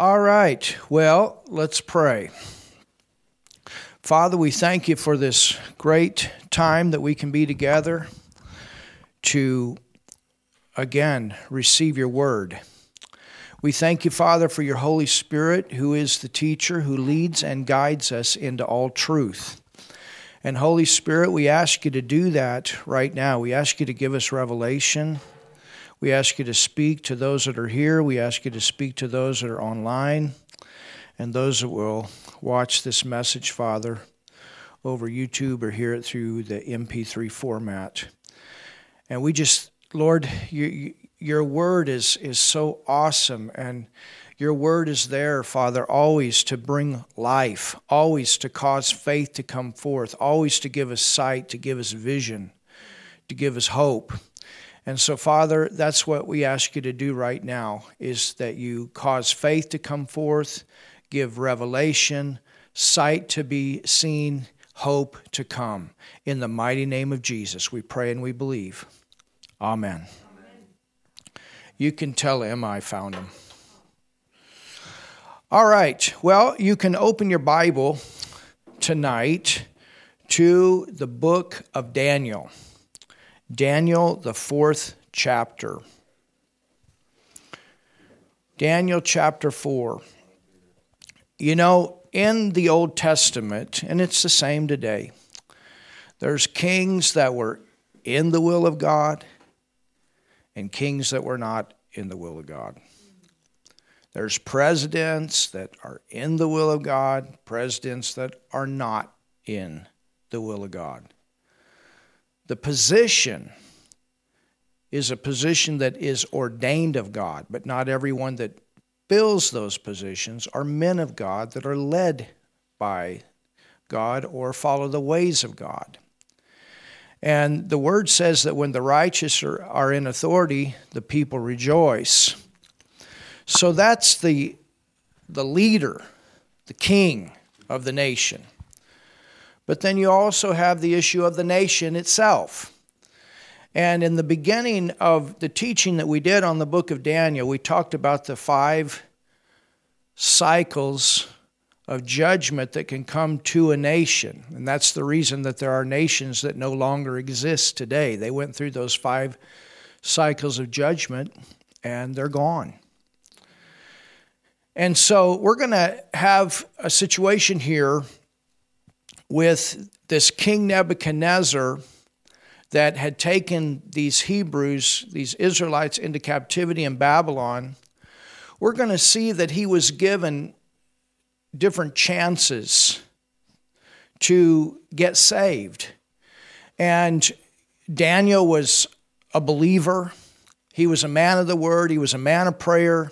All right. Well, let's pray. Father, we thank you for this great time that we can be together to again receive your word. We thank you, Father, for your Holy Spirit, who is the teacher who leads and guides us into all truth. And Holy Spirit, we ask you to do that right now. We ask you to give us revelation. We ask you to speak to those that are here. We ask you to speak to those that are online and those that will watch this message, Father, over YouTube or hear it through the MP3 format. And we just, Lord, you, your word is, is so awesome. And your word is there, Father, always to bring life, always to cause faith to come forth, always to give us sight, to give us vision, to give us hope. And so, Father, that's what we ask you to do right now is that you cause faith to come forth, give revelation, sight to be seen, hope to come. In the mighty name of Jesus, we pray and we believe. Amen. Amen. You can tell him I found him. All right. Well, you can open your Bible tonight to the book of Daniel. Daniel, the fourth chapter. Daniel chapter 4. You know, in the Old Testament, and it's the same today, there's kings that were in the will of God and kings that were not in the will of God. There's presidents that are in the will of God, presidents that are not in the will of God. The position is a position that is ordained of God, but not everyone that fills those positions are men of God that are led by God or follow the ways of God. And the word says that when the righteous are, are in authority, the people rejoice. So that's the, the leader, the king of the nation. But then you also have the issue of the nation itself. And in the beginning of the teaching that we did on the book of Daniel, we talked about the five cycles of judgment that can come to a nation. And that's the reason that there are nations that no longer exist today. They went through those five cycles of judgment and they're gone. And so we're going to have a situation here with this King Nebuchadnezzar that had taken these Hebrews, these Israelites, into captivity in Babylon. We're going to see that he was given different chances to get saved. And Daniel was a believer. He was a man of the word. He was a man of prayer.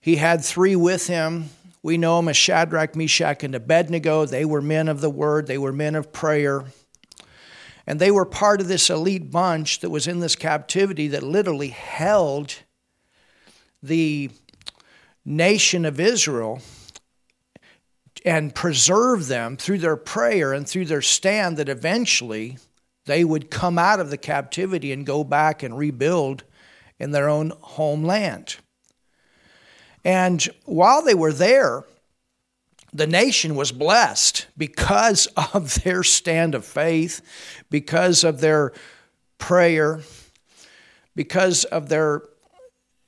He had three with him. We know them as Shadrach, Meshach, and Abednego. They were men of the word, they were men of prayer. And they were part of this elite bunch that was in this captivity that literally held the nation of Israel and preserved them through their prayer and through their stand that eventually they would come out of the captivity and go back and rebuild in their own homeland. And while they were there, the nation was blessed because of their stand of faith, because of their prayer, because of their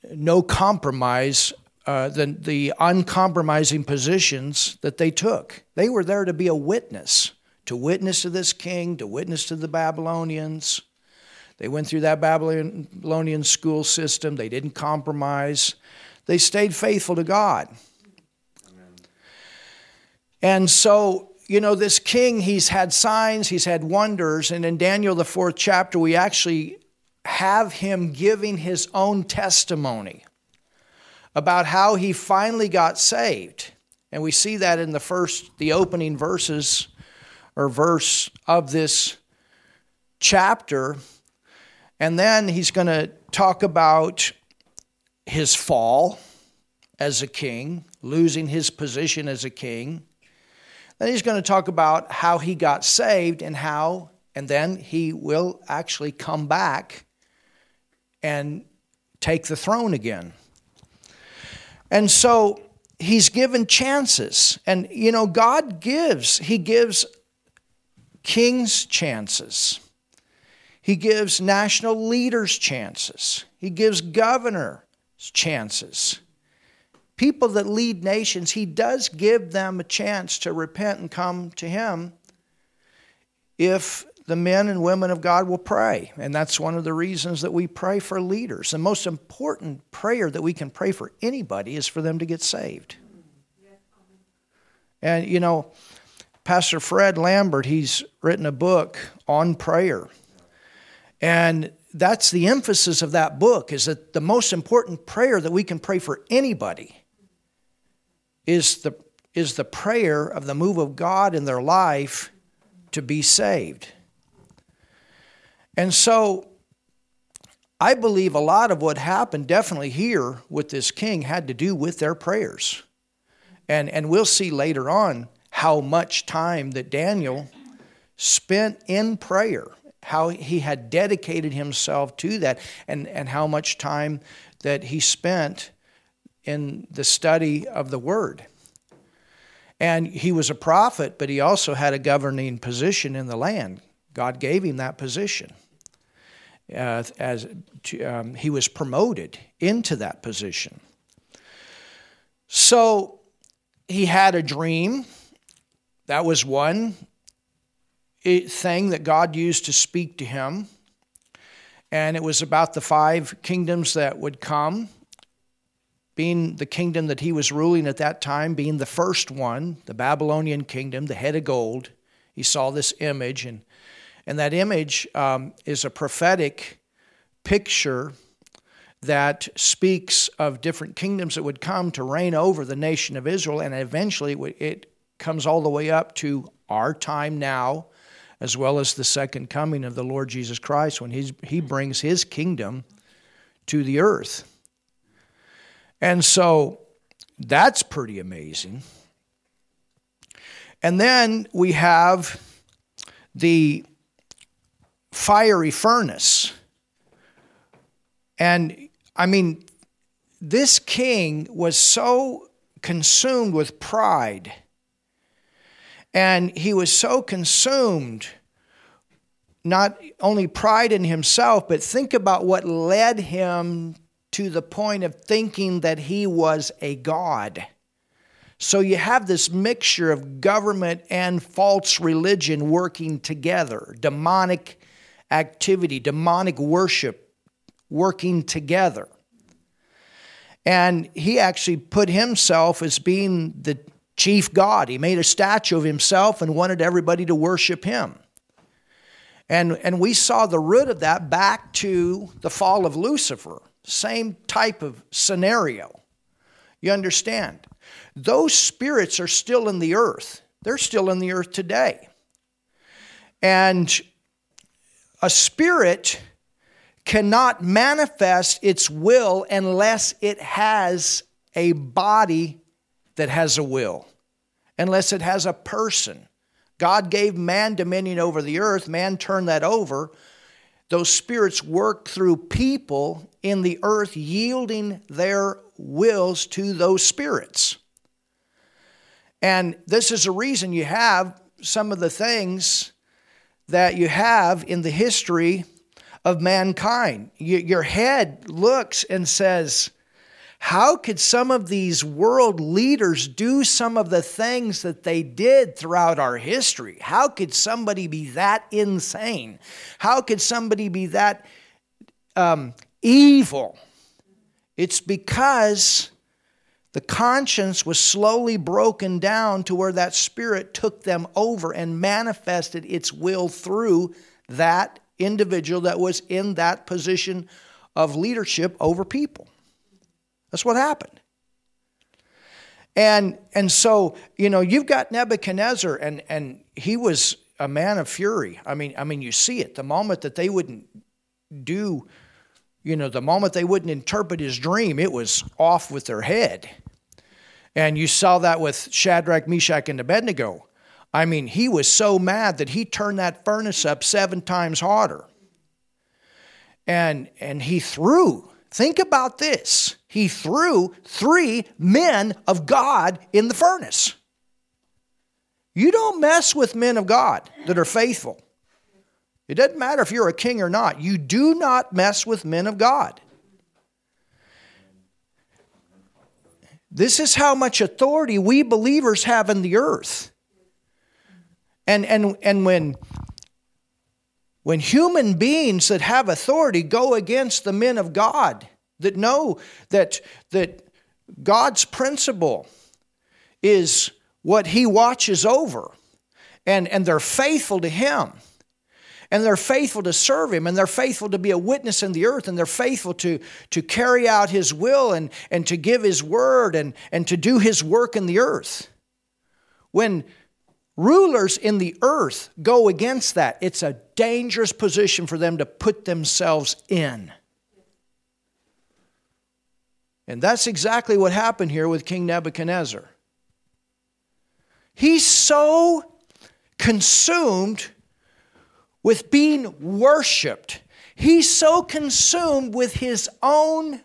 no compromise, uh, the, the uncompromising positions that they took. They were there to be a witness, to witness to this king, to witness to the Babylonians. They went through that Babylonian school system, they didn't compromise. They stayed faithful to God. Amen. And so, you know, this king, he's had signs, he's had wonders. And in Daniel, the fourth chapter, we actually have him giving his own testimony about how he finally got saved. And we see that in the first, the opening verses or verse of this chapter. And then he's going to talk about his fall as a king, losing his position as a king. Then he's going to talk about how he got saved and how, and then he will actually come back and take the throne again. And so he's given chances. And, you know, God gives, he gives kings chances. He gives national leaders chances. He gives governors chances. People that lead nations, he does give them a chance to repent and come to him if the men and women of God will pray. And that's one of the reasons that we pray for leaders. The most important prayer that we can pray for anybody is for them to get saved. And, you know, Pastor Fred Lambert, he's written a book on prayer. And that's the emphasis of that book is that the most important prayer that we can pray for anybody is the, is the prayer of the move of God in their life to be saved. And so I believe a lot of what happened definitely here with this king had to do with their prayers. And, and we'll see later on how much time that Daniel spent in prayer, how he had dedicated himself to that, and, and how much time that he spent in the study of the Word. And he was a prophet, but he also had a governing position in the land. God gave him that position. Uh, as to, um, he was promoted into that position. So he had a dream. That was one thing that God used to speak to him. And it was about the five kingdoms that would come, being the kingdom that he was ruling at that time, being the first one, the Babylonian kingdom, the head of gold. He saw this image, and, and that image um, is a prophetic picture that speaks of different kingdoms that would come to reign over the nation of Israel, and eventually it comes all the way up to our time now, as well as the second coming of the Lord Jesus Christ when he's, he brings his kingdom to the earth. And so that's pretty amazing. And then we have the fiery furnace. And I mean, this king was so consumed with pride, and he was so consumed not only pride in himself, but think about what led him to the point of thinking that he was a god. So you have this mixture of government and false religion working together, demonic activity, demonic worship working together. And he actually put himself as being the chief God. He made a statue of himself and wanted everybody to worship him. And, and we saw the root of that back to the fall of Lucifer. Same type of scenario. You understand? Those spirits are still in the earth, they're still in the earth today. And a spirit cannot manifest its will unless it has a body that has a will, unless it has a person. God gave man dominion over the earth, man turned that over. Those spirits work through people in the earth, yielding their wills to those spirits. And this is a reason you have some of the things that you have in the history of mankind. Your head looks and says, how could some of these world leaders do some of the things that they did throughout our history? How could somebody be that insane? How could somebody be that um, evil? It's because the conscience was slowly broken down to where that spirit took them over and manifested its will through that individual that was in that position of leadership over people. That's what happened. And and so, you know, you've got Nebuchadnezzar and and he was a man of fury. I mean, I mean you see it. The moment that they wouldn't do, you know, the moment they wouldn't interpret his dream, it was off with their head. And you saw that with Shadrach, Meshach, and Abednego. I mean, he was so mad that he turned that furnace up seven times harder. And, and he threw Think about this. He threw three men of God in the furnace. You don't mess with men of God that are faithful. It doesn't matter if you're a king or not. You do not mess with men of God. This is how much authority we believers have in the earth. And, and, and when, when human beings that have authority go against the men of God, that know that, that God's principle is what He watches over, and, and they're faithful to Him and they're faithful to serve him and they're faithful to be a witness in the earth and they're faithful to, to carry out his will and, and to give his word and, and to do his work in the earth. When rulers in the earth go against that, it's a dangerous position for them to put themselves in. And that's exactly what happened here with King Nebuchadnezzar. He's so consumed with being worshiped. He's so consumed with his own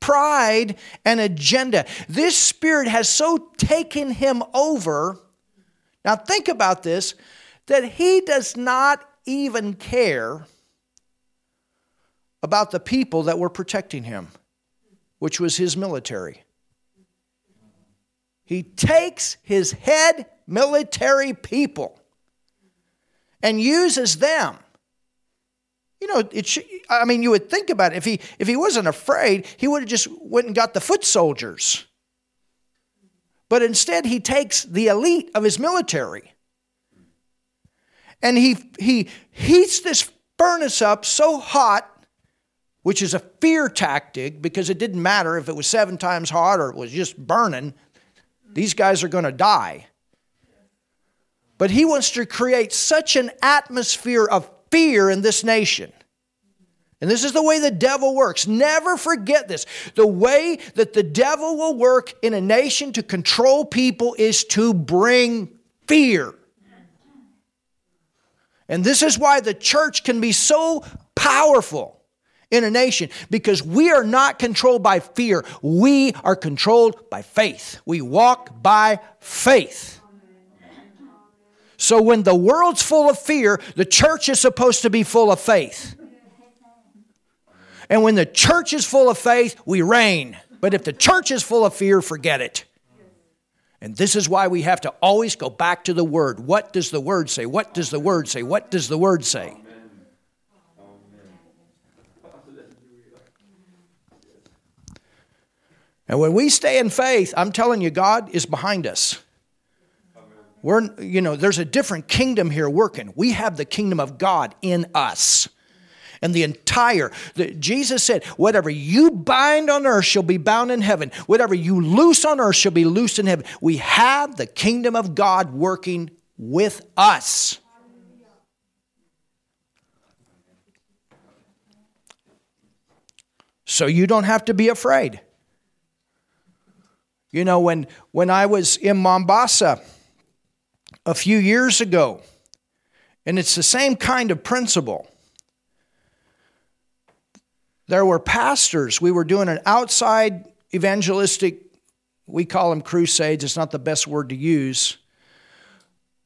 pride and agenda. This spirit has so taken him over. Now, think about this that he does not even care about the people that were protecting him, which was his military. He takes his head military people and uses them. You know, it should, I mean, you would think about it. If he, if he wasn't afraid, he would have just went and got the foot soldiers. But instead, he takes the elite of his military and he, he heats this furnace up so hot, which is a fear tactic because it didn't matter if it was seven times hot or it was just burning. These guys are going to die. But he wants to create such an atmosphere of fear in this nation. And this is the way the devil works. Never forget this. The way that the devil will work in a nation to control people is to bring fear. And this is why the church can be so powerful in a nation because we are not controlled by fear. We are controlled by faith. We walk by faith. So when the world's full of fear, the church is supposed to be full of faith. And when the church is full of faith, we reign. But if the church is full of fear, forget it. And this is why we have to always go back to the Word. What does the Word say? What does the Word say? What does the Word say? And when we stay in faith, I'm telling you, God is behind us. We're, you know, there's a different kingdom here working. We have the kingdom of God in us. And the entire, the, Jesus said, whatever you bind on earth shall be bound in heaven. Whatever you loose on earth shall be loosed in heaven. We have the kingdom of God working with us. So you don't have to be afraid. You know, when, when I was in Mombasa, a few years ago. And it's the same kind of principle. There were pastors. We were doing an outside evangelistic, we call them crusades. It's not the best word to use.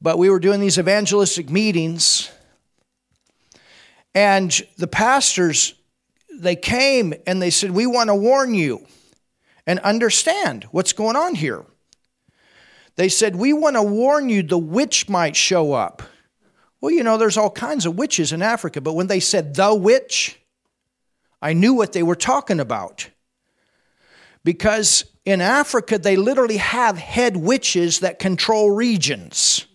But we were doing these evangelistic meetings. And the pastors, they came and they said, We want to warn you and understand what's going on here. They said, We want to warn you the witch might show up. Well, you know, there's all kinds of witches in Africa, but when they said the witch, I knew what they were talking about. Because in Africa, they literally have head witches that control regions.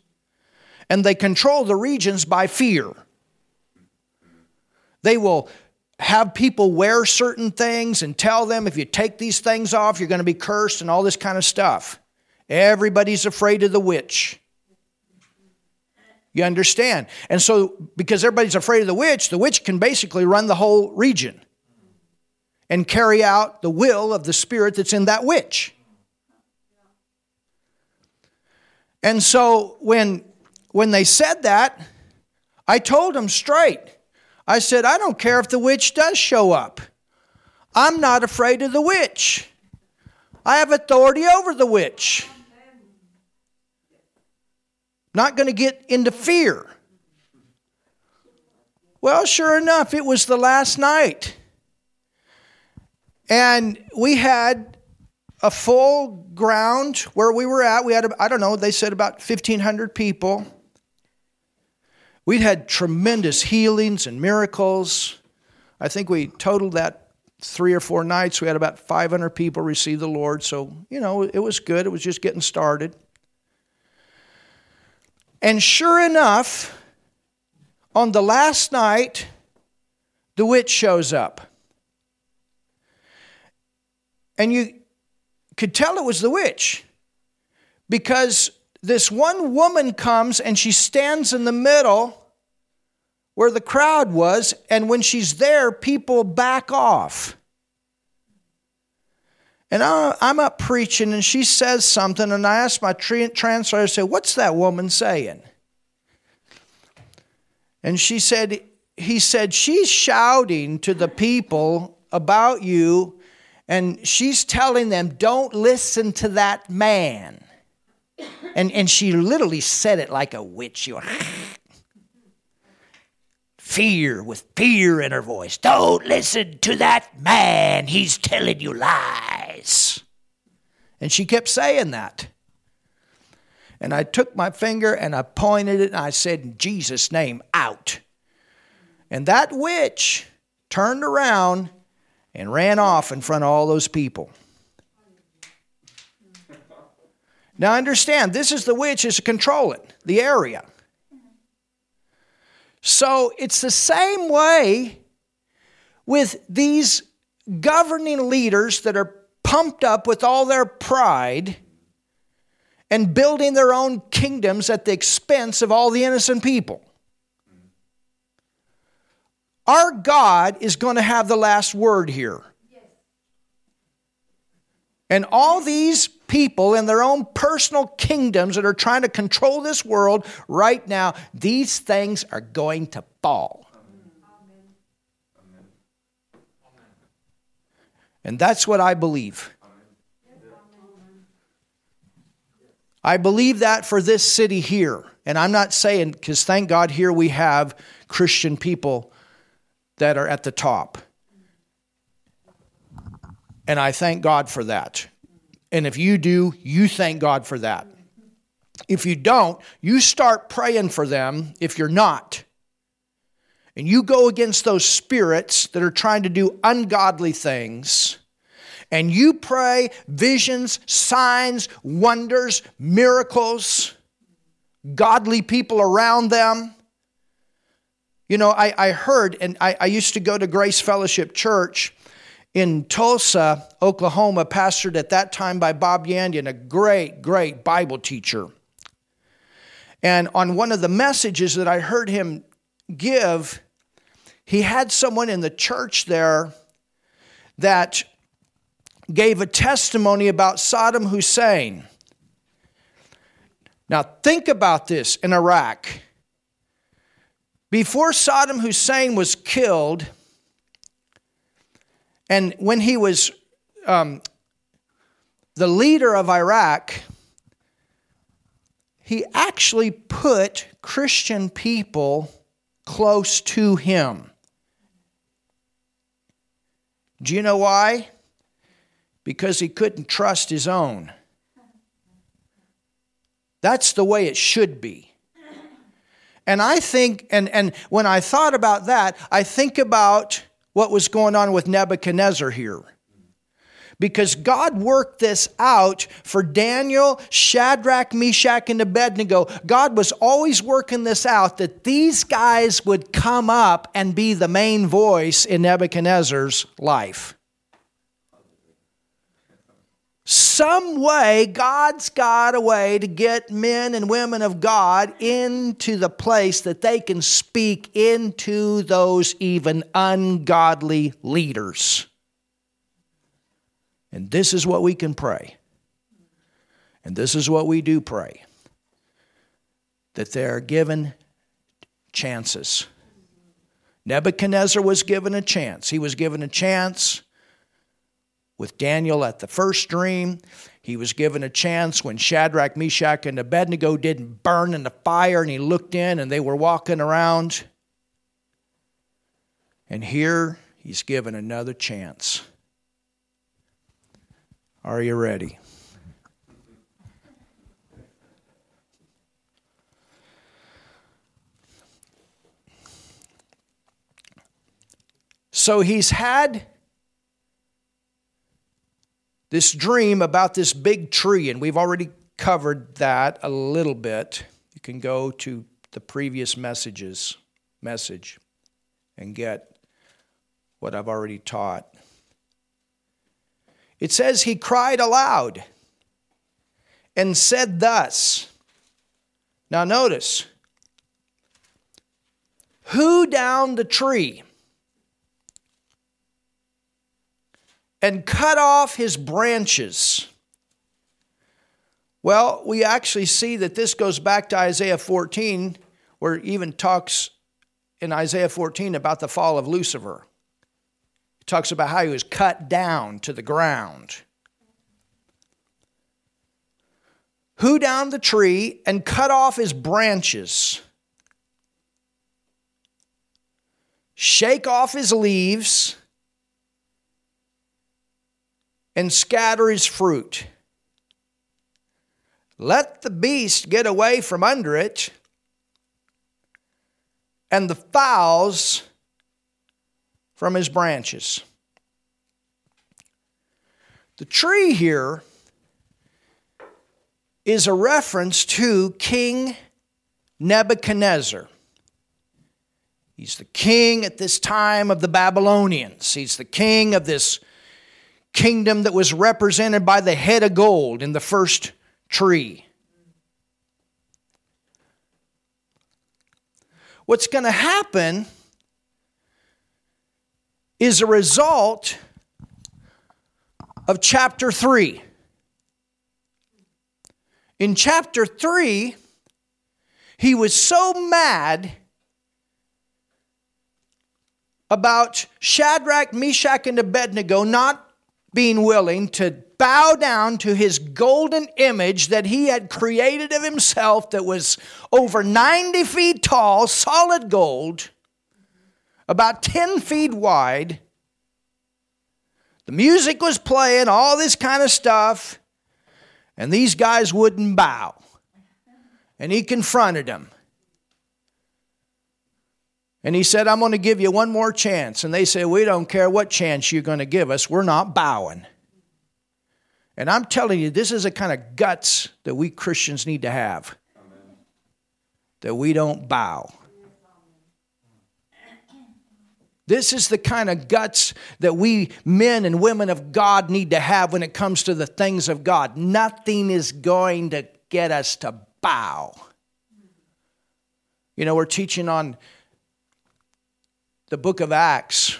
And they control the regions by fear. They will have people wear certain things and tell them if you take these things off, you're going to be cursed and all this kind of stuff. Everybody's afraid of the witch. You understand? And so, because everybody's afraid of the witch, the witch can basically run the whole region and carry out the will of the spirit that's in that witch. And so, when, when they said that, I told them straight. I said, I don't care if the witch does show up. I'm not afraid of the witch. I have authority over the witch. Not going to get into fear. Well, sure enough, it was the last night. And we had a full ground where we were at. We had, I don't know, they said about 1,500 people. We'd had tremendous healings and miracles. I think we totaled that three or four nights. We had about 500 people receive the Lord. So, you know, it was good. It was just getting started. And sure enough, on the last night, the witch shows up. And you could tell it was the witch because this one woman comes and she stands in the middle where the crowd was, and when she's there, people back off. And I'm up preaching, and she says something, and I ask my translator, I say, What's that woman saying? And she said, He said, She's shouting to the people about you and she's telling them, don't listen to that man. And, and she literally said it like a witch. fear with fear in her voice. Don't listen to that man. He's telling you lies. And she kept saying that. And I took my finger and I pointed it and I said, In Jesus' name, out. And that witch turned around and ran off in front of all those people. Now understand, this is the witch is controlling the area. So it's the same way with these governing leaders that are pumped up with all their pride and building their own kingdoms at the expense of all the innocent people. Our God is going to have the last word here. And all these people in their own personal kingdoms that are trying to control this world right now, these things are going to fall. And that's what I believe. I believe that for this city here. And I'm not saying, because thank God here we have Christian people that are at the top. And I thank God for that. And if you do, you thank God for that. If you don't, you start praying for them if you're not. And you go against those spirits that are trying to do ungodly things. And you pray visions, signs, wonders, miracles, godly people around them. You know, I, I heard, and I, I used to go to Grace Fellowship Church in Tulsa, Oklahoma, pastored at that time by Bob Yandian, a great, great Bible teacher. And on one of the messages that I heard him give, he had someone in the church there that gave a testimony about Saddam Hussein. Now, think about this in Iraq. Before Saddam Hussein was killed, and when he was um, the leader of Iraq, he actually put Christian people close to him. Do you know why? Because he couldn't trust his own. That's the way it should be. And I think, and, and when I thought about that, I think about what was going on with Nebuchadnezzar here. Because God worked this out for Daniel, Shadrach, Meshach, and Abednego. God was always working this out that these guys would come up and be the main voice in Nebuchadnezzar's life some way, God's got a way to get men and women of God into the place that they can speak into those even ungodly leaders. And this is what we can pray. And this is what we do pray that they're given chances. Nebuchadnezzar was given a chance. He was given a chance with Daniel at the first dream. He was given a chance when Shadrach, Meshach, and Abednego didn't burn in the fire, and he looked in and they were walking around. And here he's given another chance. Are you ready? So he's had this dream about this big tree, and we've already covered that a little bit. You can go to the previous messages message and get what I've already taught. It says he cried aloud and said thus. Now notice, who down the tree? And cut off his branches. Well, we actually see that this goes back to Isaiah 14, where it even talks in Isaiah 14 about the fall of Lucifer. It talks about how he was cut down to the ground. Who down the tree and cut off his branches? Shake off his leaves and scatter his fruit. Let the beast get away from under it, and the fowls from his branches. The tree here is a reference to King Nebuchadnezzar. He's the king at this time of the Babylonians. He's the king of this kingdom that was represented by the head of gold in the first tree. What's going to happen is a result of chapter 3. In chapter 3, he was so mad about Shadrach, Meshach, and Abednego not being willing to bow down to his golden image that he had created of himself that was over 90 feet tall, solid gold, about 10 feet wide. The music was playing, all this kind of stuff, and these guys wouldn't bow. And he confronted them. And he said, I'm going to give you one more chance. And they said, We don't care what chance you're going to give us, we're not bowing. And I'm telling you, this is the kind of guts that we Christians need to have. Amen. That we don't bow. This is the kind of guts that we men and women of God need to have when it comes to the things of God. Nothing is going to get us to bow. You know, we're teaching on the book of Acts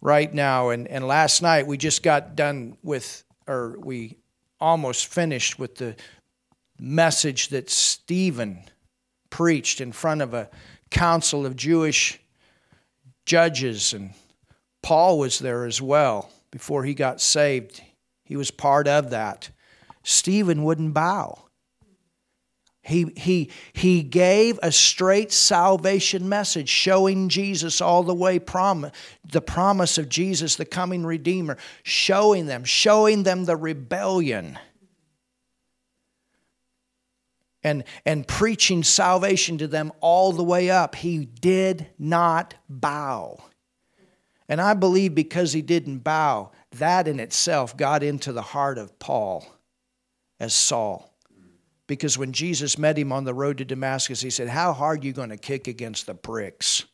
right now. And, and last night we just got done with, or we almost finished with the message that Stephen preached in front of a council of Jewish judges. And Paul was there as well before he got saved. He was part of that. Stephen wouldn't bow. He, he, he gave a straight salvation message showing Jesus all the way, prom- the promise of Jesus, the coming Redeemer, showing them, showing them the rebellion. And, and preaching salvation to them all the way up. He did not bow. And I believe because he didn't bow, that in itself got into the heart of Paul as Saul because when Jesus met him on the road to Damascus, he said, How hard are you going to kick against the pricks?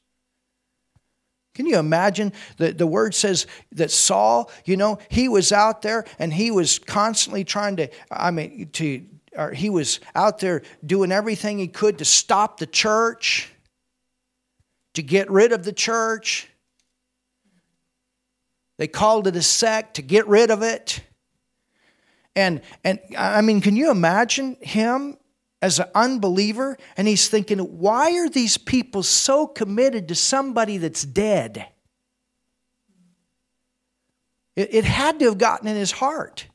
Can you imagine? The, the word says that Saul, you know, he was out there and he was constantly trying to, I mean, to, or he was out there doing everything he could to stop the church, to get rid of the church. They called it a sect to get rid of it. And, and I mean, can you imagine him as an unbeliever? And he's thinking, why are these people so committed to somebody that's dead? It, it had to have gotten in his heart.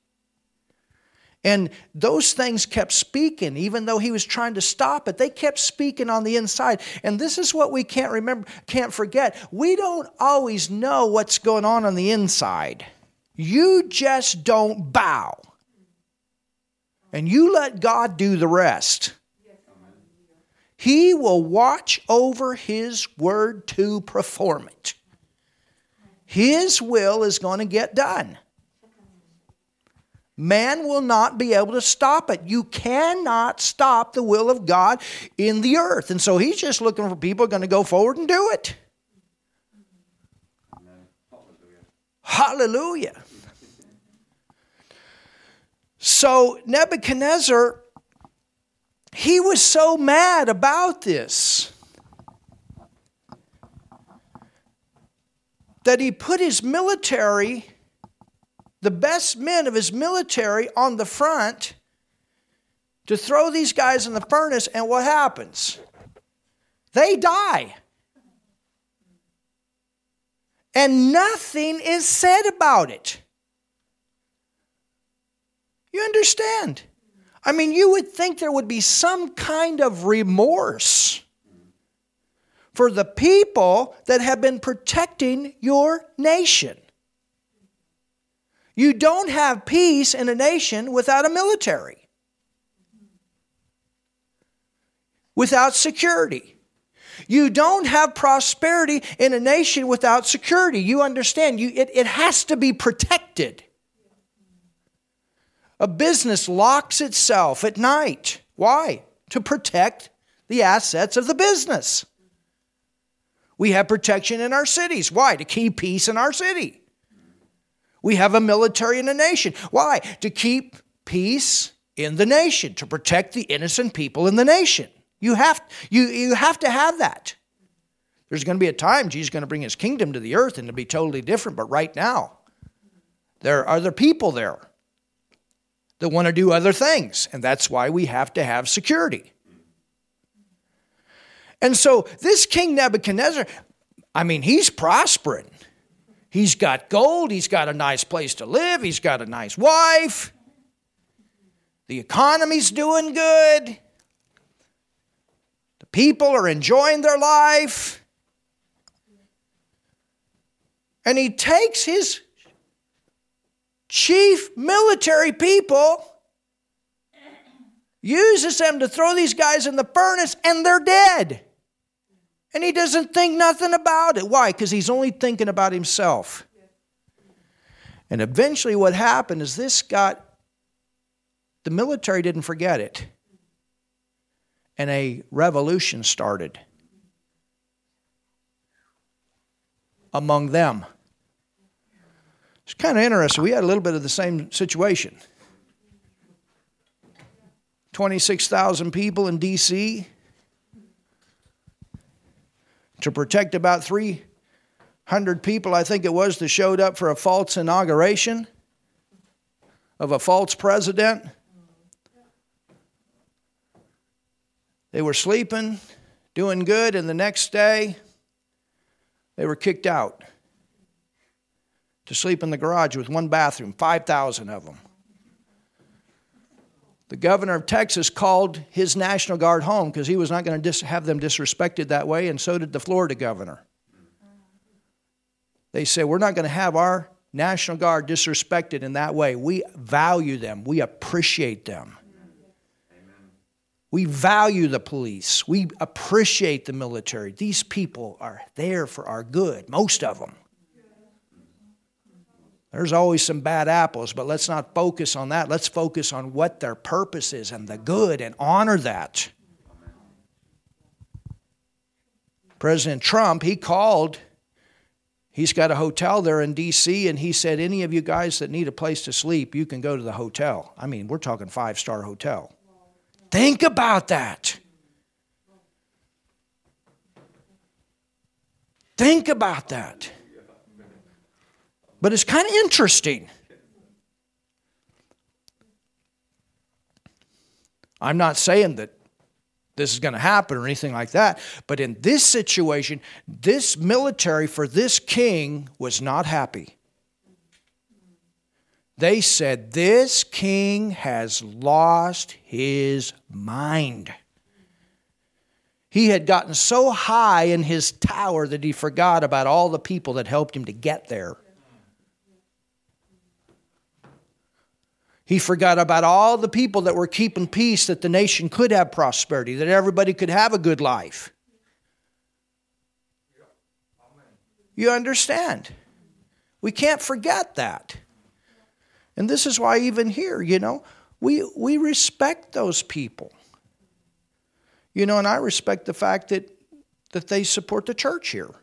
And those things kept speaking, even though he was trying to stop it. They kept speaking on the inside. And this is what we can't remember, can't forget. We don't always know what's going on on the inside. You just don't bow. And you let God do the rest. He will watch over His word to perform it. His will is going to get done. Man will not be able to stop it. You cannot stop the will of God in the earth. And so he's just looking for people going to go forward and do it. Hallelujah. Hallelujah. So Nebuchadnezzar, he was so mad about this that he put his military the best men of his military on the front to throw these guys in the furnace, and what happens? They die. And nothing is said about it. You understand? I mean, you would think there would be some kind of remorse for the people that have been protecting your nation. You don't have peace in a nation without a military, without security. You don't have prosperity in a nation without security. You understand, you, it, it has to be protected. A business locks itself at night. Why? To protect the assets of the business. We have protection in our cities. Why? To keep peace in our city. We have a military in a nation. Why? To keep peace in the nation, to protect the innocent people in the nation. You have, you, you have to have that. There's going to be a time Jesus is going to bring his kingdom to the earth and it'll be totally different, but right now, there are other people there that want to do other things, and that's why we have to have security. And so, this King Nebuchadnezzar, I mean, he's prospering. He's got gold. He's got a nice place to live. He's got a nice wife. The economy's doing good. The people are enjoying their life. And he takes his chief military people, uses them to throw these guys in the furnace, and they're dead. And he doesn't think nothing about it. Why? Because he's only thinking about himself. And eventually, what happened is this got, the military didn't forget it. And a revolution started among them. It's kind of interesting. We had a little bit of the same situation 26,000 people in D.C to protect about 300 people, I think it was, that showed up for a false inauguration of a false president. They were sleeping, doing good, and the next day they were kicked out to sleep in the garage with one bathroom, 5,000 of them. The governor of Texas called his National Guard home because he was not going to have them disrespected that way, and so did the Florida governor. They said, We're not going to have our National Guard disrespected in that way. We value them, we appreciate them. We value the police. We appreciate the military. These people are there for our good, most of them. There's always some bad apples, but let's not focus on that. Let's focus on what their purpose is and the good and honor that. President Trump, he called, he's got a hotel there in D.C., and he said, Any of you guys that need a place to sleep, you can go to the hotel. I mean, we're talking five star hotel. Think about that. Think about that. But it's kind of interesting. I'm not saying that this is going to happen or anything like that, but in this situation, this military for this king was not happy. They said, This king has lost his mind. He had gotten so high in his tower that he forgot about all the people that helped him to get there. He forgot about all the people that were keeping peace, that the nation could have prosperity, that everybody could have a good life. You understand? We can't forget that. And this is why, even here, you know, we, we respect those people. You know, and I respect the fact that, that they support the church here.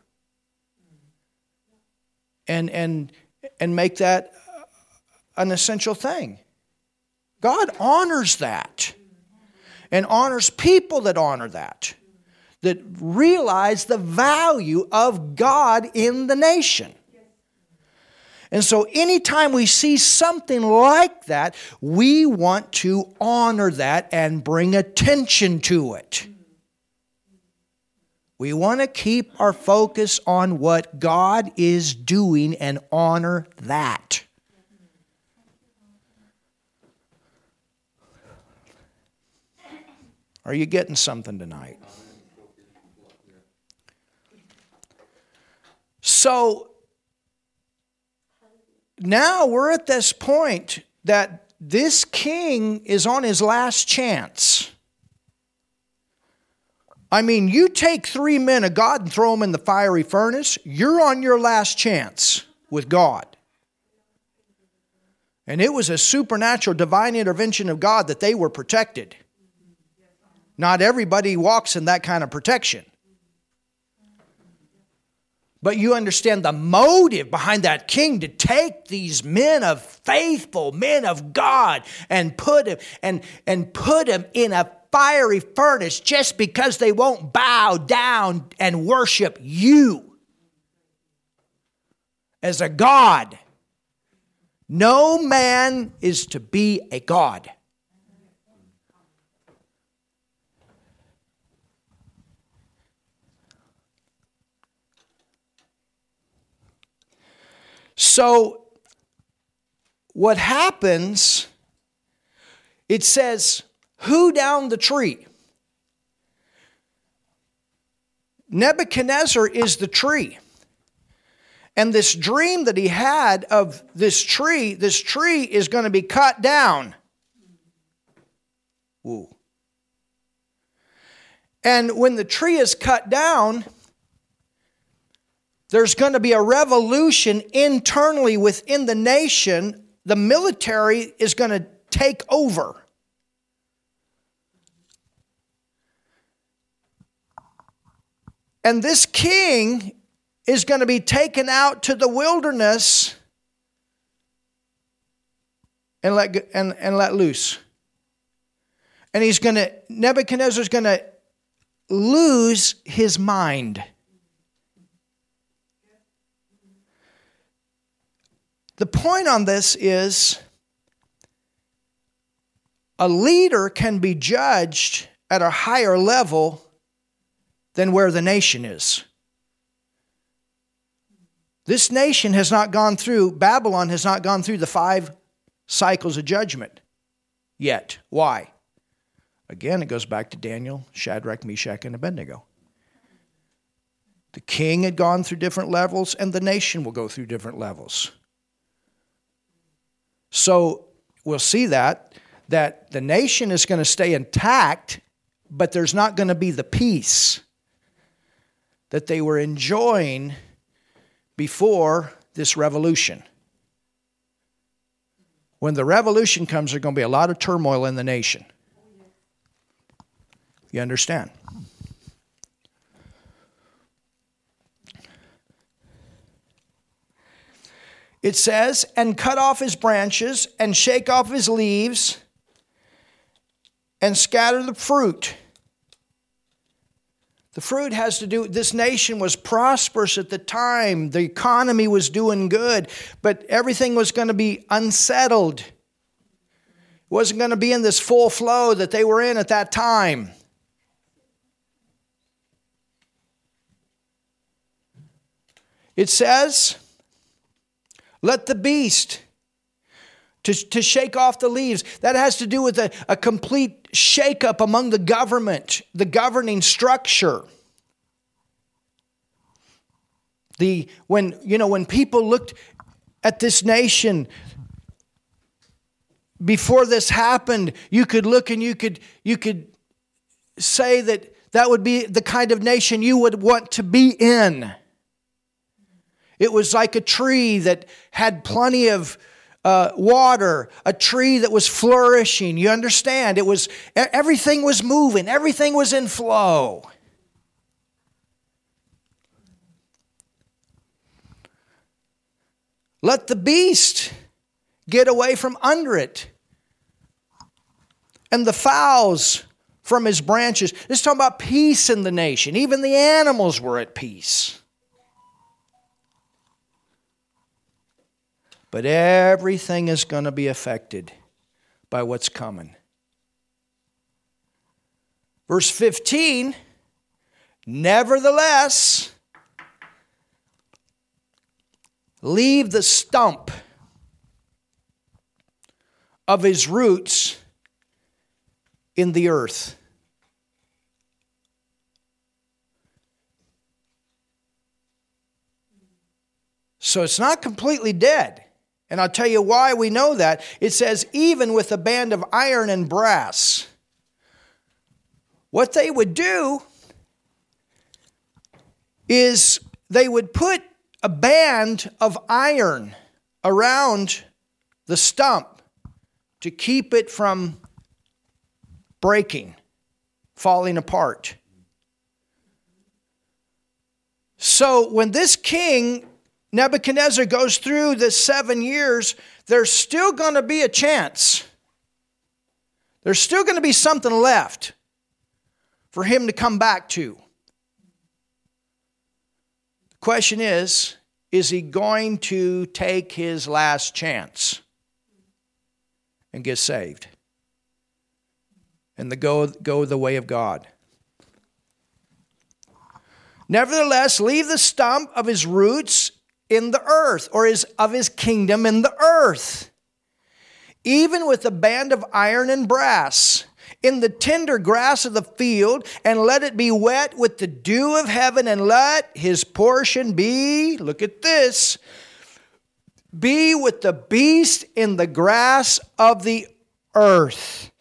And, and, and make that an essential thing. God honors that and honors people that honor that, that realize the value of God in the nation. And so, anytime we see something like that, we want to honor that and bring attention to it. We want to keep our focus on what God is doing and honor that. Are you getting something tonight? So now we're at this point that this king is on his last chance. I mean, you take three men of God and throw them in the fiery furnace, you're on your last chance with God. And it was a supernatural divine intervention of God that they were protected. Not everybody walks in that kind of protection. But you understand the motive behind that king to take these men of faithful, men of God, and put him and, and put him in a fiery furnace just because they won't bow down and worship you as a God. No man is to be a God. So, what happens, it says, Who down the tree? Nebuchadnezzar is the tree. And this dream that he had of this tree, this tree is going to be cut down. Ooh. And when the tree is cut down, there's going to be a revolution internally within the nation. The military is going to take over. And this king is going to be taken out to the wilderness and let, and, and let loose. And he's going to, Nebuchadnezzar's going to lose his mind. The point on this is a leader can be judged at a higher level than where the nation is. This nation has not gone through, Babylon has not gone through the five cycles of judgment yet. Why? Again, it goes back to Daniel, Shadrach, Meshach, and Abednego. The king had gone through different levels, and the nation will go through different levels. So we'll see that that the nation is going to stay intact, but there's not going to be the peace that they were enjoying before this revolution. When the revolution comes, there's going to be a lot of turmoil in the nation. You understand? It says, and cut off his branches, and shake off his leaves, and scatter the fruit. The fruit has to do, this nation was prosperous at the time. The economy was doing good, but everything was going to be unsettled. It wasn't going to be in this full flow that they were in at that time. It says, let the beast, to, to shake off the leaves. That has to do with a, a complete shakeup among the government, the governing structure. The when you know when people looked at this nation before this happened, you could look and you could you could say that that would be the kind of nation you would want to be in. It was like a tree that had plenty of uh, water, a tree that was flourishing. You understand? It was everything was moving, everything was in flow. Let the beast get away from under it, and the fowls from his branches. This is talking about peace in the nation. Even the animals were at peace. But everything is going to be affected by what's coming. Verse 15 Nevertheless, leave the stump of his roots in the earth. So it's not completely dead. And I'll tell you why we know that. It says, even with a band of iron and brass. What they would do is they would put a band of iron around the stump to keep it from breaking, falling apart. So when this king Nebuchadnezzar goes through the seven years, there's still going to be a chance. There's still going to be something left for him to come back to. The question is is he going to take his last chance and get saved and the go, go the way of God? Nevertheless, leave the stump of his roots in the earth, or is of his kingdom in the earth, even with a band of iron and brass, in the tender grass of the field, and let it be wet with the dew of heaven, and let his portion be, look at this, be with the beast in the grass of the earth.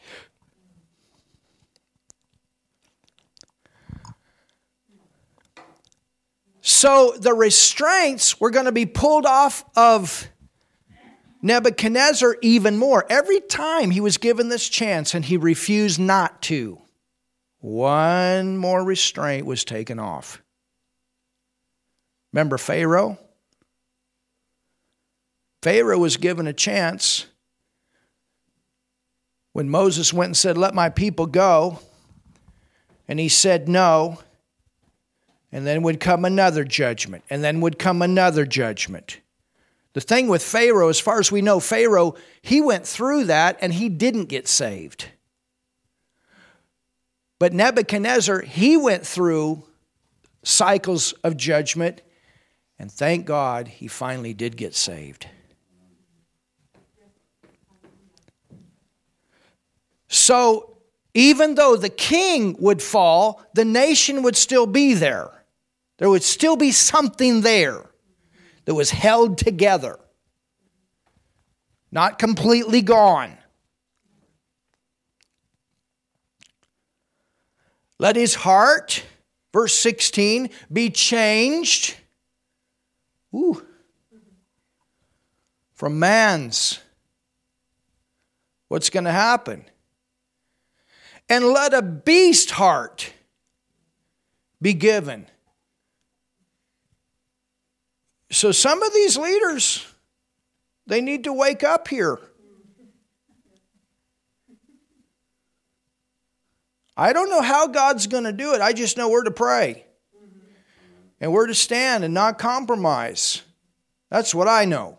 So the restraints were going to be pulled off of Nebuchadnezzar even more. Every time he was given this chance and he refused not to, one more restraint was taken off. Remember Pharaoh? Pharaoh was given a chance when Moses went and said, Let my people go. And he said no. And then would come another judgment, and then would come another judgment. The thing with Pharaoh, as far as we know, Pharaoh, he went through that and he didn't get saved. But Nebuchadnezzar, he went through cycles of judgment, and thank God he finally did get saved. So, even though the king would fall, the nation would still be there. There would still be something there that was held together, not completely gone. Let his heart, verse 16, be changed. Ooh, from man's. What's going to happen? And let a beast heart be given so some of these leaders, they need to wake up here. I don't know how God's going to do it. I just know where to pray and where to stand and not compromise. That's what I know.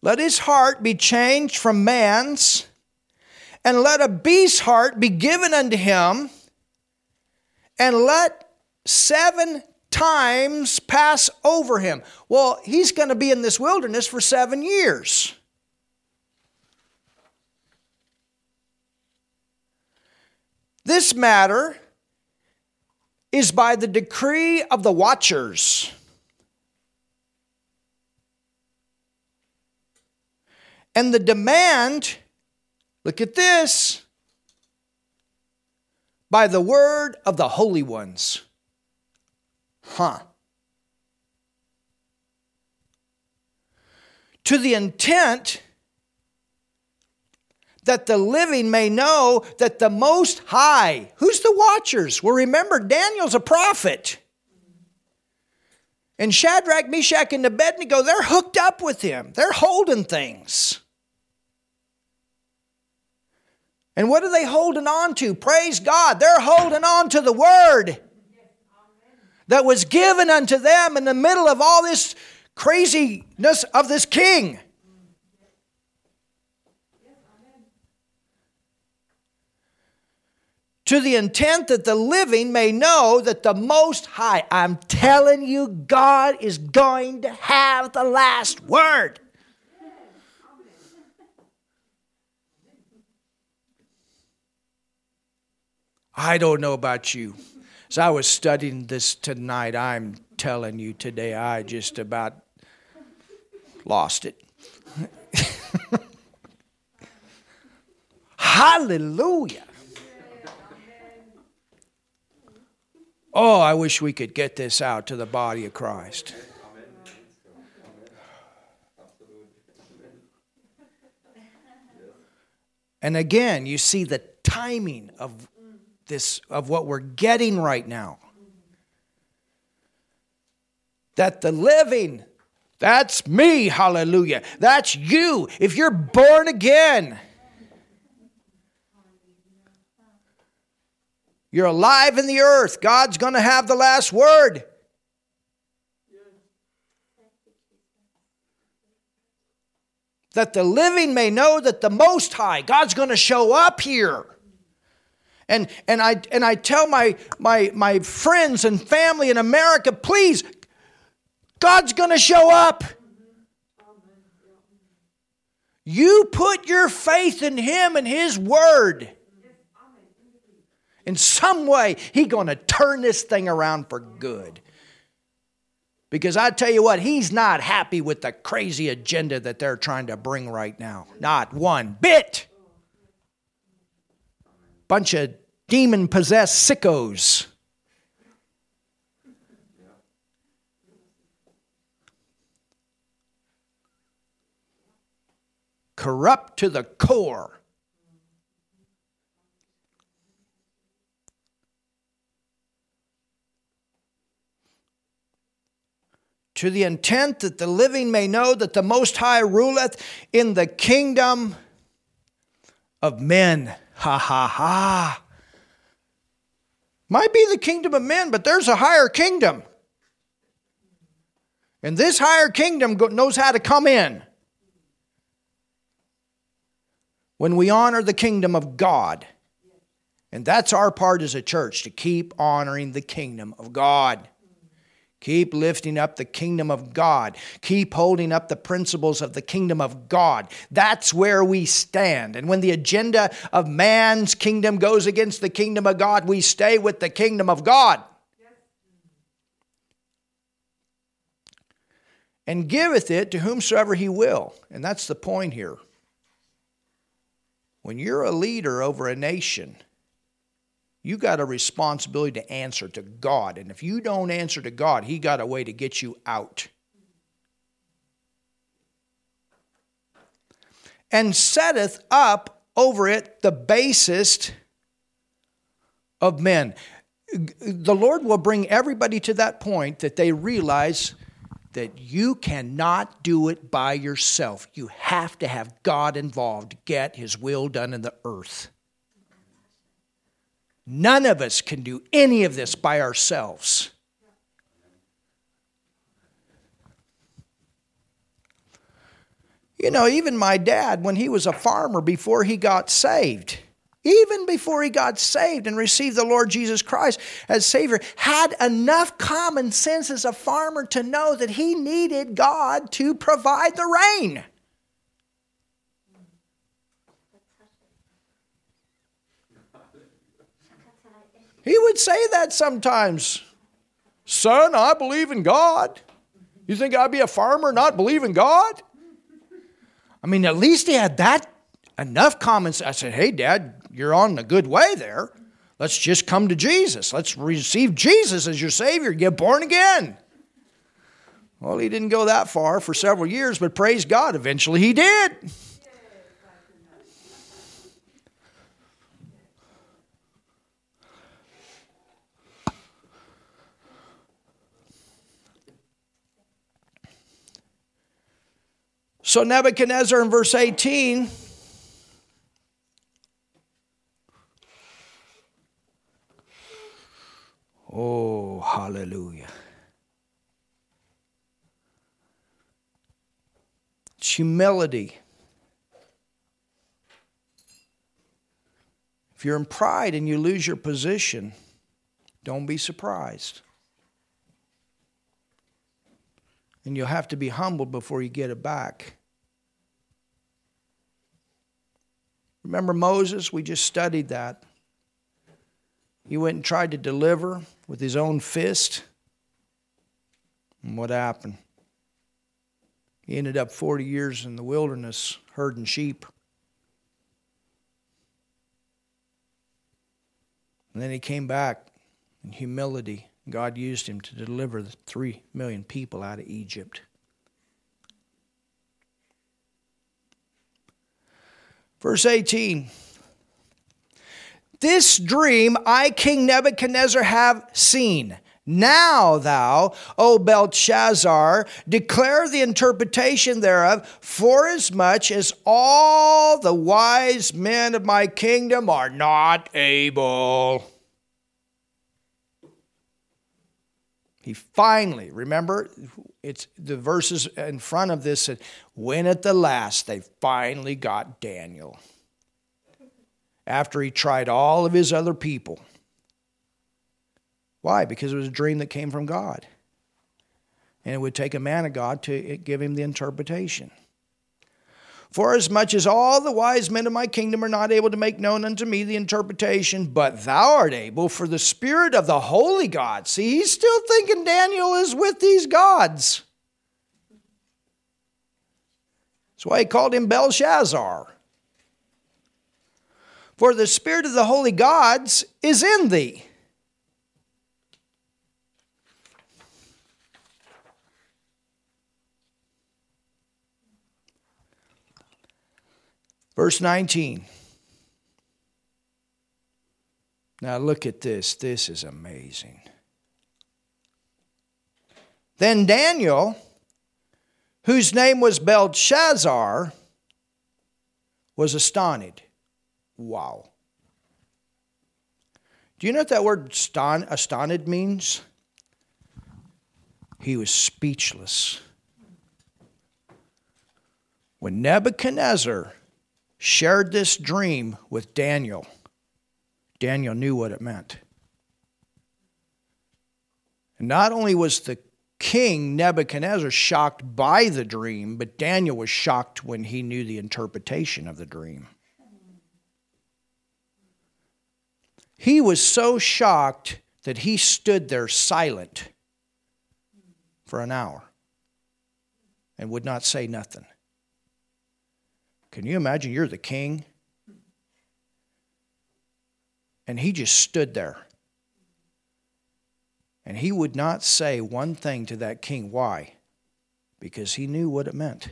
Let his heart be changed from man's, and let a beast's heart be given unto him and let seven times pass over him. Well, he's going to be in this wilderness for seven years. This matter is by the decree of the watchers. And the demand, look at this, by the word of the holy ones. Huh. To the intent that the living may know that the Most High, who's the watchers? Well, remember, Daniel's a prophet. And Shadrach, Meshach, and Abednego, they're hooked up with him, they're holding things. And what are they holding on to? Praise God. They're holding on to the word that was given unto them in the middle of all this craziness of this king. to the intent that the living may know that the Most High, I'm telling you, God is going to have the last word. I don't know about you. As I was studying this tonight, I'm telling you today, I just about lost it. Hallelujah. Oh, I wish we could get this out to the body of Christ. And again, you see the timing of this of what we're getting right now. That the living, that's me, hallelujah. That's you. If you're born again, You're alive in the earth. God's going to have the last word. That the living may know that the Most High, God's going to show up here. And, and, I, and I tell my, my, my friends and family in America, please, God's going to show up. You put your faith in Him and His Word. In some way, He's going to turn this thing around for good. Because I tell you what, He's not happy with the crazy agenda that they're trying to bring right now. Not one bit. Bunch of demon possessed sickos. Corrupt to the core. to the intent that the living may know that the Most High ruleth in the kingdom of men. Ha ha ha. Might be the kingdom of men, but there's a higher kingdom. And this higher kingdom knows how to come in. When we honor the kingdom of God. And that's our part as a church to keep honoring the kingdom of God. Keep lifting up the kingdom of God. Keep holding up the principles of the kingdom of God. That's where we stand. And when the agenda of man's kingdom goes against the kingdom of God, we stay with the kingdom of God. And giveth it to whomsoever he will. And that's the point here. When you're a leader over a nation, you got a responsibility to answer to God. And if you don't answer to God, He got a way to get you out. And setteth up over it the basest of men. The Lord will bring everybody to that point that they realize that you cannot do it by yourself. You have to have God involved to get His will done in the earth. None of us can do any of this by ourselves. You know, even my dad, when he was a farmer before he got saved, even before he got saved and received the Lord Jesus Christ as Savior, had enough common sense as a farmer to know that he needed God to provide the rain. He would say that sometimes. Son, I believe in God. You think I'd be a farmer not believe in God? I mean, at least he had that enough common sense. I said, Hey, Dad, you're on a good way there. Let's just come to Jesus. Let's receive Jesus as your Savior, get born again. Well, he didn't go that far for several years, but praise God, eventually he did. So Nebuchadnezzar in verse 18 Oh, hallelujah. It's humility. If you're in pride and you lose your position, don't be surprised. And you'll have to be humbled before you get it back. Remember Moses? We just studied that. He went and tried to deliver with his own fist. And what happened? He ended up 40 years in the wilderness herding sheep. And then he came back in humility. God used him to deliver the 3 million people out of Egypt. Verse 18 This dream I, King Nebuchadnezzar, have seen. Now, thou, O Belshazzar, declare the interpretation thereof, forasmuch as all the wise men of my kingdom are not able. He finally, remember, it's the verses in front of this when at the last they finally got Daniel. After he tried all of his other people. Why? Because it was a dream that came from God. And it would take a man of God to give him the interpretation. For as much as all the wise men of my kingdom are not able to make known unto me the interpretation, but thou art able, for the spirit of the holy God. See, he's still thinking Daniel is with these gods. That's why he called him Belshazzar. For the spirit of the holy gods is in thee. Verse 19. Now look at this. This is amazing. Then Daniel, whose name was Belshazzar, was astonished. Wow. Do you know what that word astonished means? He was speechless. When Nebuchadnezzar shared this dream with Daniel, Daniel knew what it meant. And not only was the king Nebuchadnezzar shocked by the dream, but Daniel was shocked when he knew the interpretation of the dream. He was so shocked that he stood there silent for an hour and would not say nothing. Can you imagine you're the king? And he just stood there. And he would not say one thing to that king. Why? Because he knew what it meant.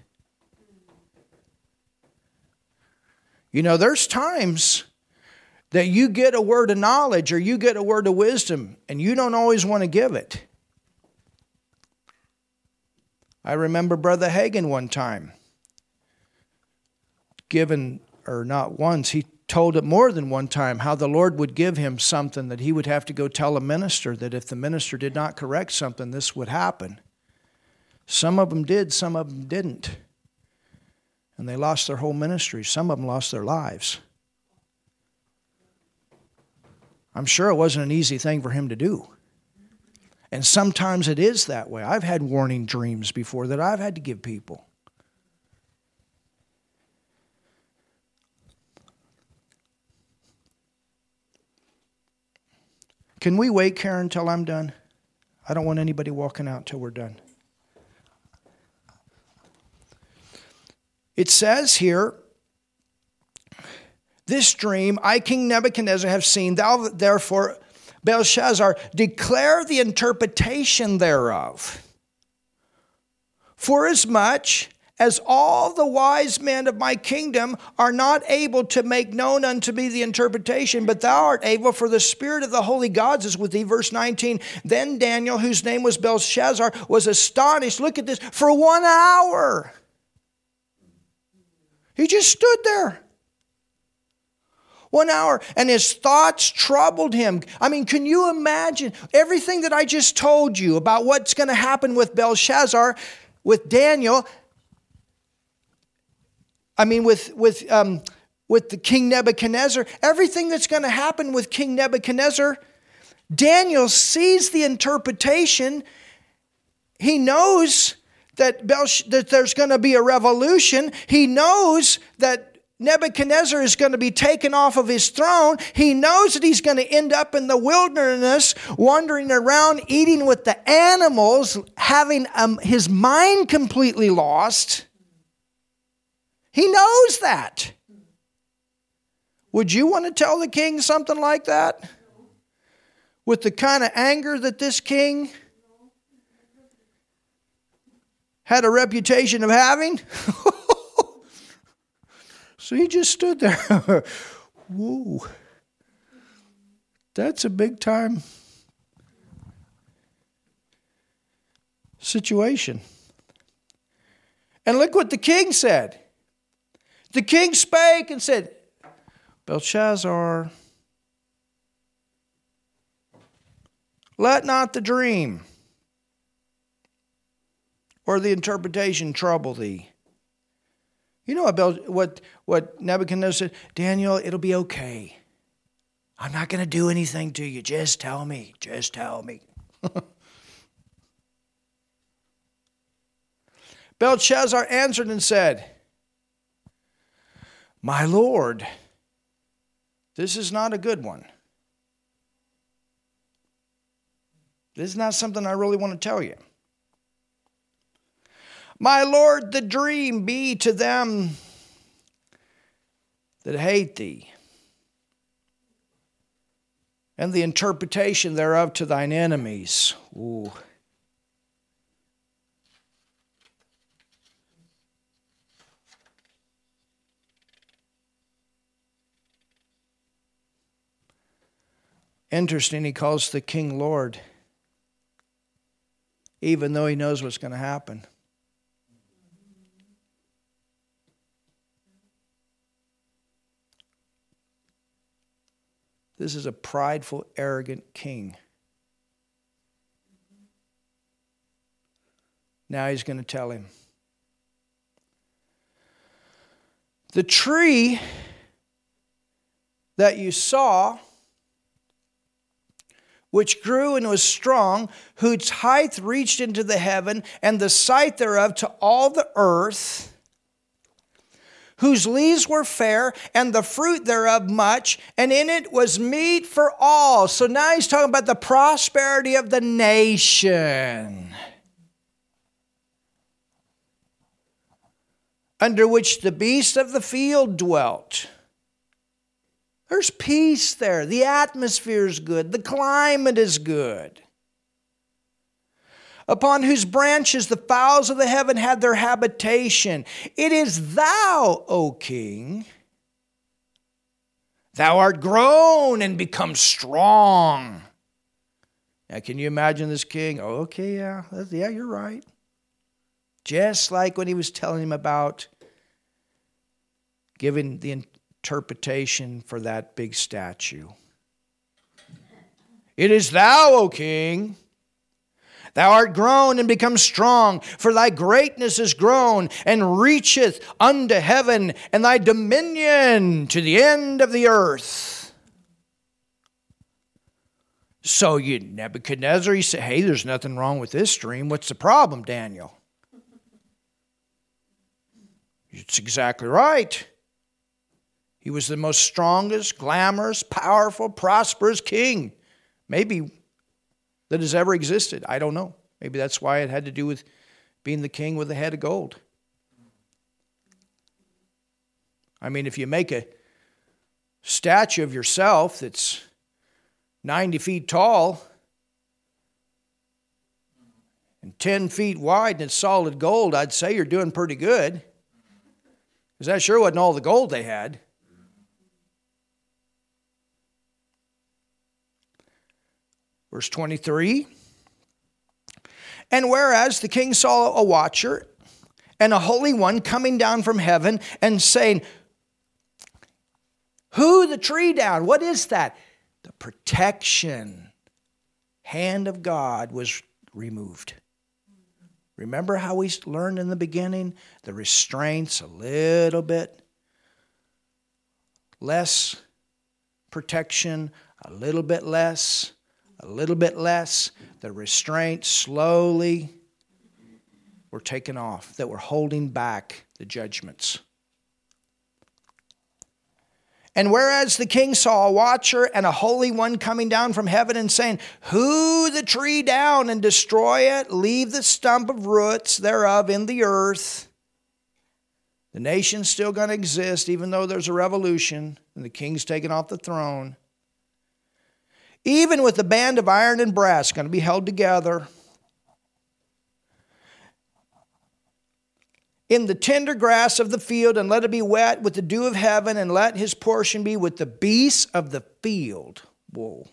You know, there's times that you get a word of knowledge or you get a word of wisdom and you don't always want to give it. I remember Brother Hagin one time given, or not once, he told it more than one time how the Lord would give him something that he would have to go tell a minister that if the minister did not correct something, this would happen. Some of them did, some of them didn't. And they lost their whole ministry. Some of them lost their lives. I'm sure it wasn't an easy thing for him to do. And sometimes it is that way. I've had warning dreams before that I've had to give people. Can we wait, Karen, until I'm done? I don't want anybody walking out till we're done. It says here, this dream I, King Nebuchadnezzar, have seen. Thou, therefore, Belshazzar, declare the interpretation thereof. Forasmuch as all the wise men of my kingdom are not able to make known unto me the interpretation, but thou art able, for the spirit of the holy gods is with thee. Verse 19. Then Daniel, whose name was Belshazzar, was astonished. Look at this for one hour. He just stood there. One hour, and his thoughts troubled him. I mean, can you imagine everything that I just told you about what's going to happen with Belshazzar, with Daniel? I mean, with, with, um, with the King Nebuchadnezzar, everything that's going to happen with King Nebuchadnezzar, Daniel sees the interpretation. He knows that, Belsh- that there's going to be a revolution. He knows that Nebuchadnezzar is going to be taken off of his throne. He knows that he's going to end up in the wilderness, wandering around, eating with the animals, having um, his mind completely lost. He knows that. Would you want to tell the king something like that? With the kind of anger that this king had a reputation of having? so he just stood there. Whoa. That's a big time situation. And look what the king said. The king spake and said, Belshazzar, let not the dream or the interpretation trouble thee. You know what, what, what Nebuchadnezzar said? Daniel, it'll be okay. I'm not going to do anything to you. Just tell me. Just tell me. Belshazzar answered and said, my Lord, this is not a good one. This is not something I really want to tell you. My Lord, the dream be to them that hate thee, and the interpretation thereof to thine enemies. Ooh. Interesting, he calls the king Lord, even though he knows what's going to happen. This is a prideful, arrogant king. Now he's going to tell him. The tree that you saw which grew and was strong, whose height reached into the heaven, and the sight thereof to all the earth, whose leaves were fair, and the fruit thereof much, and in it was meat for all. So now he's talking about the prosperity of the nation. Under which the beasts of the field dwelt there's peace there. The atmosphere is good. The climate is good. Upon whose branches the fowls of the heaven had their habitation. It is thou, O king. Thou art grown and become strong. Now, can you imagine this king? Oh, okay, yeah, yeah, you're right. Just like when he was telling him about giving the interpretation for that big statue. It is thou, O king. Thou art grown and become strong, for thy greatness is grown and reacheth unto heaven, and thy dominion to the end of the earth. So you Nebuchadnezzar, he said, Hey, there's nothing wrong with this dream. What's the problem, Daniel? It's exactly right. He was the most strongest, glamorous, powerful, prosperous king, maybe that has ever existed. I don't know. Maybe that's why it had to do with being the king with the head of gold. I mean, if you make a statue of yourself that's 90 feet tall and 10 feet wide and it's solid gold, I'd say you're doing pretty good. Because that sure wasn't all the gold they had. Verse 23 And whereas the king saw a watcher and a holy one coming down from heaven and saying, Who the tree down? What is that? The protection hand of God was removed. Remember how we learned in the beginning? The restraints a little bit less protection, a little bit less, a little bit less. The restraints slowly were taken off, that were holding back the judgments. And whereas the king saw a watcher and a holy one coming down from heaven and saying, Hew the tree down and destroy it, leave the stump of roots thereof in the earth. The nation's still going to exist, even though there's a revolution and the king's taken off the throne. Even with the band of iron and brass going to be held together. in the tender grass of the field, and let it be wet with the dew of heaven, and let his portion be with the beasts of the field. Whoa.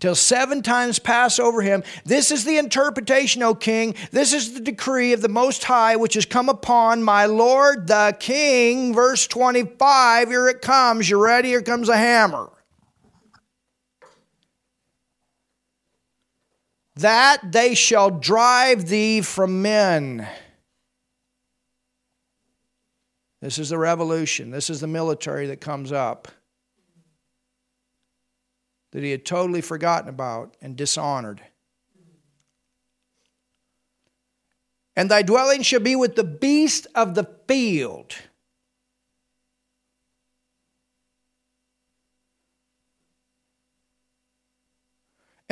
Till seven times pass over him. This is the interpretation, O king. This is the decree of the Most High, which has come upon my Lord the king. Verse 25, here it comes. You ready? Here comes a hammer. That they shall drive thee from men this is the revolution. This is the military that comes up that he had totally forgotten about and dishonored. And thy dwelling shall be with the beast of the field.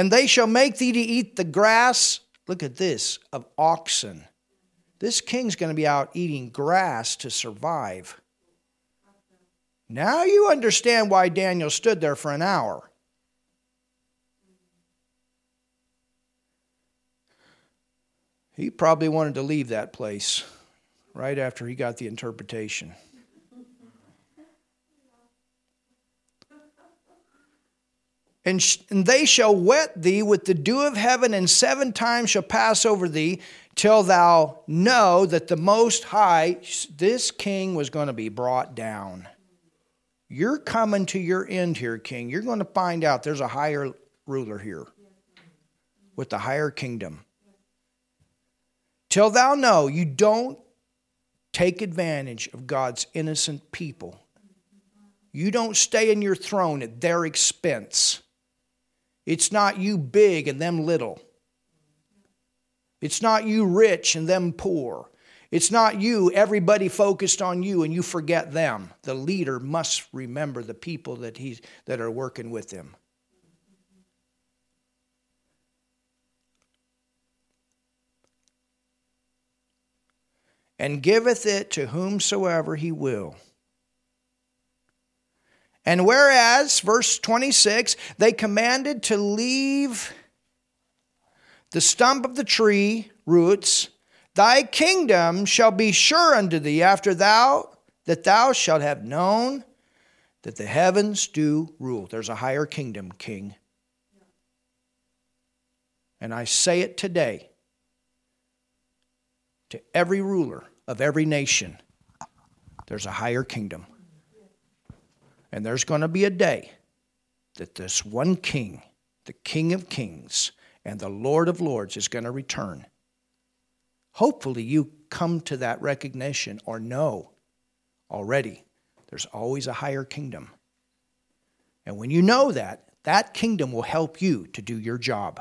And they shall make thee to eat the grass, look at this, of oxen this king's going to be out eating grass to survive. Now you understand why Daniel stood there for an hour. He probably wanted to leave that place right after he got the interpretation. And, sh- and they shall wet thee with the dew of heaven, and seven times shall pass over thee, till thou know that the Most High, this king was going to be brought down. You're coming to your end here, king. You're going to find out there's a higher ruler here with the higher kingdom. Till thou know you don't take advantage of God's innocent people. You don't stay in your throne at their expense. It's not you big and them little. It's not you rich and them poor. It's not you, everybody focused on you and you forget them. The leader must remember the people that, he's, that are working with him. And giveth it to whomsoever he will. And whereas, verse 26, they commanded to leave the stump of the tree roots, thy kingdom shall be sure unto thee after thou that thou shalt have known that the heavens do rule. There's a higher kingdom, king. And I say it today to every ruler of every nation there's a higher kingdom. And there's going to be a day that this one king, the King of Kings and the Lord of Lords, is going to return. Hopefully, you come to that recognition or know already there's always a higher kingdom. And when you know that, That kingdom will help you to do your job.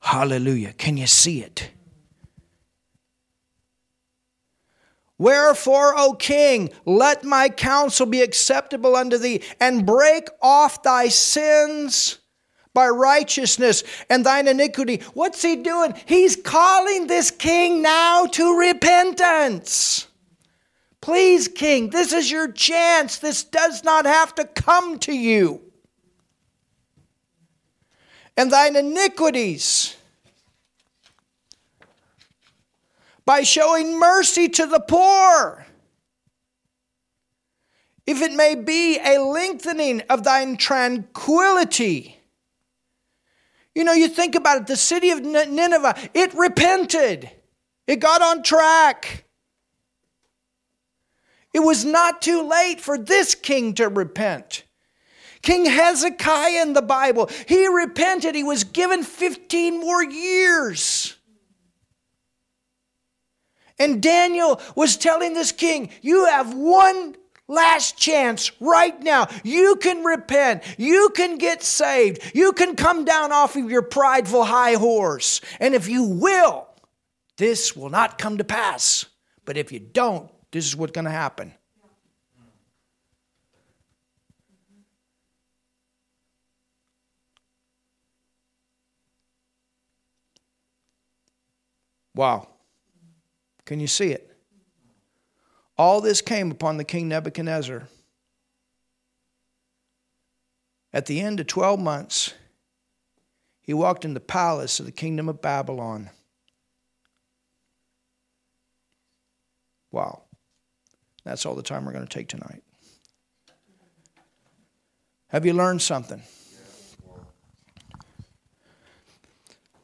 Hallelujah. Can you see it? Wherefore, O king, let my counsel be acceptable unto thee, and break off thy sins by righteousness and thine iniquity. What's he doing? He's calling this king now to repentance. Please, king, this is your chance. This does not have to come to you. And thine iniquities by showing mercy to the poor. If it may be a lengthening of thine tranquility. You know, you think about it, the city of Nineveh, it repented, it got on track. It was not too late for this king to repent. King Hezekiah in the Bible, he repented. He was given 15 more years. And Daniel was telling this king, You have one last chance right now. You can repent. You can get saved. You can come down off of your prideful high horse. And if you will, this will not come to pass. But if you don't, this is what's going to happen. Wow. Can you see it? All this came upon the king Nebuchadnezzar. At the end of 12 months, he walked in the palace of the kingdom of Babylon. Wow. That's all the time we're going to take tonight. Have you learned something?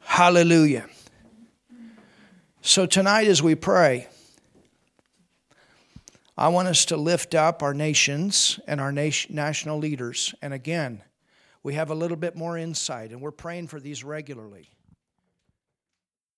Hallelujah. So, tonight, as we pray, I want us to lift up our nations and our nation, national leaders. And again, we have a little bit more insight, and we're praying for these regularly.